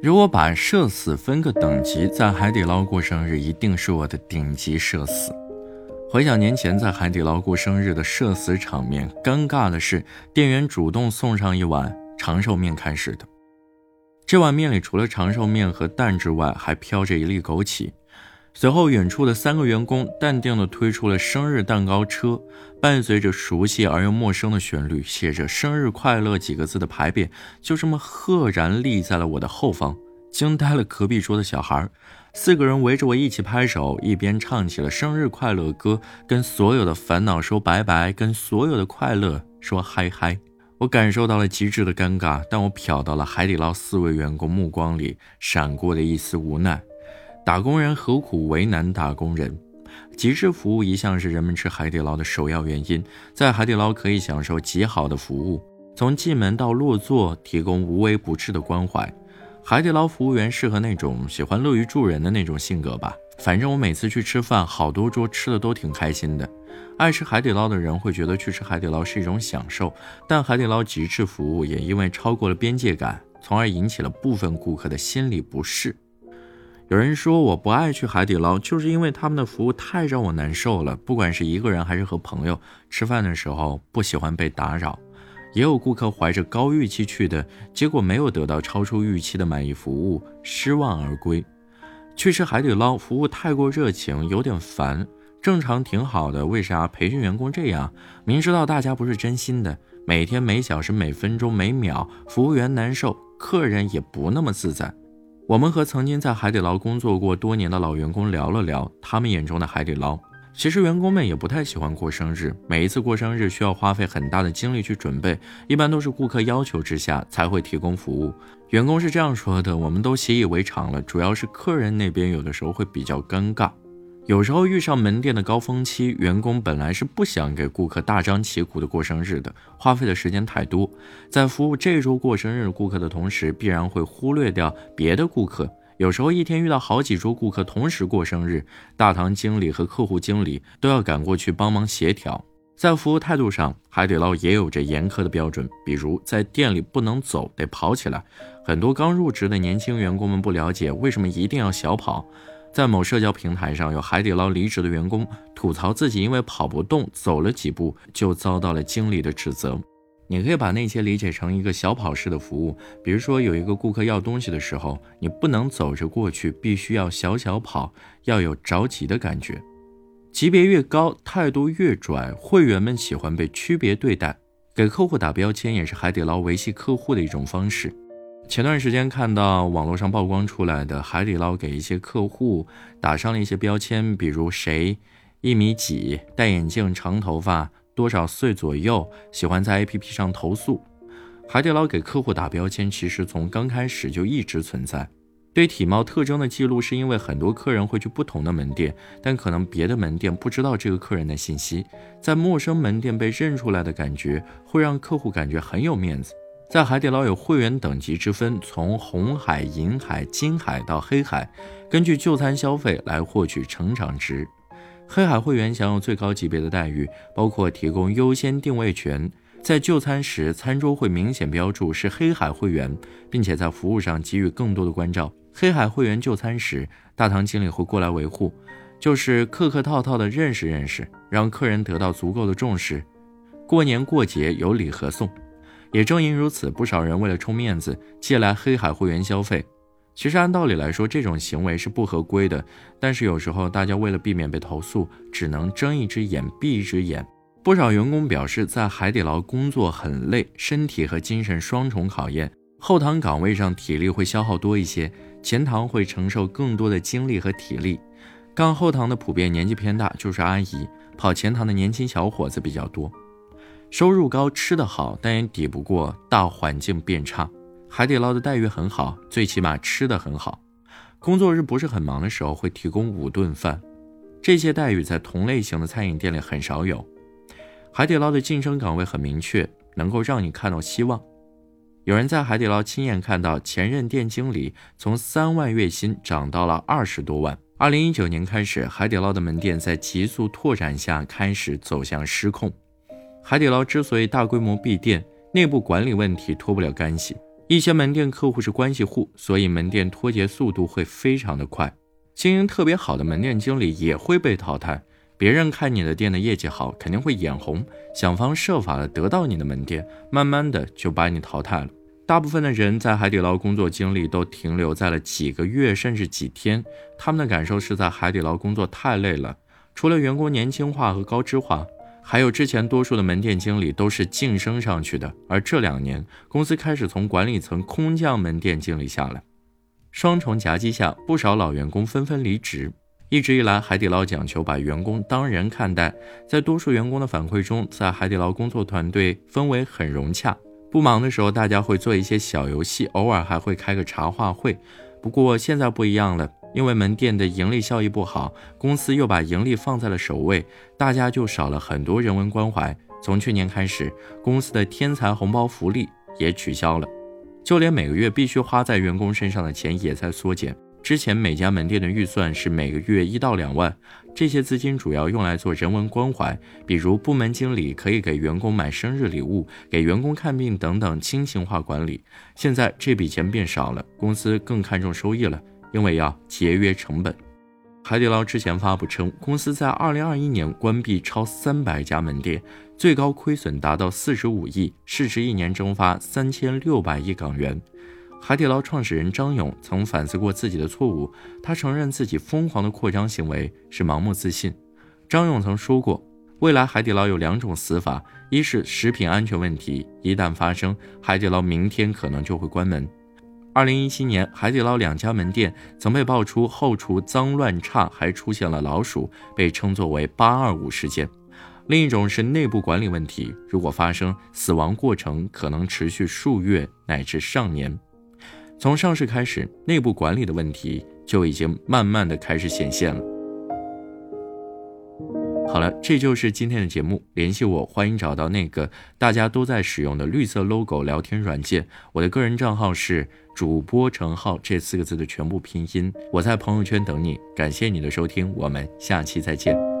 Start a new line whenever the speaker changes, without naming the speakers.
如果把社死分个等级，在海底捞过生日一定是我的顶级社死。回想年前在海底捞过生日的社死场面，尴尬的是店员主动送上一碗长寿面开始的。这碗面里除了长寿面和蛋之外，还飘着一粒枸杞。随后，远处的三个员工淡定地推出了生日蛋糕车，伴随着熟悉而又陌生的旋律，写着“生日快乐”几个字的牌匾就这么赫然立在了我的后方，惊呆了隔壁桌的小孩。四个人围着我一起拍手，一边唱起了生日快乐歌，跟所有的烦恼说拜拜，跟所有的快乐说嗨嗨。我感受到了极致的尴尬，但我瞟到了海底捞四位员工目光里闪过的一丝无奈。打工人何苦为难打工人？极致服务一向是人们吃海底捞的首要原因。在海底捞可以享受极好的服务，从进门到落座，提供无微不至的关怀。海底捞服务员适合那种喜欢乐于助人的那种性格吧。反正我每次去吃饭，好多桌吃的都挺开心的。爱吃海底捞的人会觉得去吃海底捞是一种享受，但海底捞极致服务也因为超过了边界感，从而引起了部分顾客的心理不适。有人说我不爱去海底捞，就是因为他们的服务太让我难受了。不管是一个人还是和朋友吃饭的时候，不喜欢被打扰。也有顾客怀着高预期去的，结果没有得到超出预期的满意服务，失望而归。去吃海底捞，服务太过热情，有点烦。正常挺好的，为啥培训员工这样？明知道大家不是真心的，每天每小时每分钟每秒，服务员难受，客人也不那么自在。我们和曾经在海底捞工作过多年的老员工聊了聊，他们眼中的海底捞。其实员工们也不太喜欢过生日，每一次过生日需要花费很大的精力去准备，一般都是顾客要求之下才会提供服务。员工是这样说的，我们都习以为常了，主要是客人那边有的时候会比较尴尬。有时候遇上门店的高峰期，员工本来是不想给顾客大张旗鼓的过生日的，花费的时间太多，在服务这周过生日顾客的同时，必然会忽略掉别的顾客。有时候一天遇到好几桌顾客同时过生日，大堂经理和客户经理都要赶过去帮忙协调。在服务态度上，海底捞也有着严苛的标准，比如在店里不能走，得跑起来。很多刚入职的年轻员工们不了解为什么一定要小跑。在某社交平台上，有海底捞离职的员工吐槽自己因为跑不动，走了几步就遭到了经理的指责。你可以把那些理解成一个小跑式的服务，比如说有一个顾客要东西的时候，你不能走着过去，必须要小小跑，要有着急的感觉。级别越高，态度越拽，会员们喜欢被区别对待，给客户打标签也是海底捞维系客户的一种方式。前段时间看到网络上曝光出来的海底捞给一些客户打上了一些标签，比如谁一米几，戴眼镜，长头发。多少岁左右喜欢在 APP 上投诉？海底捞给客户打标签，其实从刚开始就一直存在。对体貌特征的记录，是因为很多客人会去不同的门店，但可能别的门店不知道这个客人的信息，在陌生门店被认出来的感觉，会让客户感觉很有面子。在海底捞有会员等级之分，从红海、银海、金海到黑海，根据就餐消费来获取成长值。黑海会员享有最高级别的待遇，包括提供优先定位权，在就餐时餐桌会明显标注是黑海会员，并且在服务上给予更多的关照。黑海会员就餐时，大堂经理会过来维护，就是客客套套的认识认识，让客人得到足够的重视。过年过节有礼盒送，也正因如此，不少人为了充面子借来黑海会员消费。其实按道理来说，这种行为是不合规的。但是有时候大家为了避免被投诉，只能睁一只眼闭一只眼。不少员工表示，在海底捞工作很累，身体和精神双重考验。后堂岗位上体力会消耗多一些，前堂会承受更多的精力和体力。干后堂的普遍年纪偏大，就是阿姨；跑前堂的年轻小伙子比较多。收入高，吃得好，但也抵不过大环境变差。海底捞的待遇很好，最起码吃的很好。工作日不是很忙的时候，会提供五顿饭。这些待遇在同类型的餐饮店里很少有。海底捞的晋升岗位很明确，能够让你看到希望。有人在海底捞亲眼看到前任店经理从三万月薪涨到了二十多万。二零一九年开始，海底捞的门店在急速拓展下开始走向失控。海底捞之所以大规模闭店，内部管理问题脱不了干系。一些门店客户是关系户，所以门店脱节速度会非常的快。经营特别好的门店经理也会被淘汰。别人看你的店的业绩好，肯定会眼红，想方设法的得到你的门店，慢慢的就把你淘汰了。大部分的人在海底捞工作经历都停留在了几个月甚至几天，他们的感受是在海底捞工作太累了。除了员工年轻化和高知化，还有之前多数的门店经理都是晋升上去的，而这两年公司开始从管理层空降门店经理下来，双重夹击下，不少老员工纷纷离职。一直以来，海底捞讲求把员工当人看待。在多数员工的反馈中，在海底捞工作团队氛围很融洽。不忙的时候，大家会做一些小游戏，偶尔还会开个茶话会。不过现在不一样了，因为门店的盈利效益不好，公司又把盈利放在了首位，大家就少了很多人文关怀。从去年开始，公司的天才红包福利也取消了，就连每个月必须花在员工身上的钱也在缩减。之前每家门店的预算是每个月一到两万，这些资金主要用来做人文关怀，比如部门经理可以给员工买生日礼物、给员工看病等等亲情化管理。现在这笔钱变少了，公司更看重收益了，因为要节约成本。海底捞之前发布称，公司在二零二一年关闭超三百家门店，最高亏损达到四十五亿，市值一年蒸发三千六百亿港元。海底捞创始人张勇曾反思过自己的错误，他承认自己疯狂的扩张行为是盲目自信。张勇曾说过，未来海底捞有两种死法：一是食品安全问题一旦发生，海底捞明天可能就会关门。二零一七年，海底捞两家门店曾被爆出后厨脏乱差，还出现了老鼠，被称作为“八二五事件”。另一种是内部管理问题，如果发生，死亡过程可能持续数月乃至上年。从上市开始，内部管理的问题就已经慢慢的开始显现了。好了，这就是今天的节目。联系我，欢迎找到那个大家都在使用的绿色 logo 聊天软件。我的个人账号是主播程浩这四个字的全部拼音。我在朋友圈等你。感谢你的收听，我们下期再见。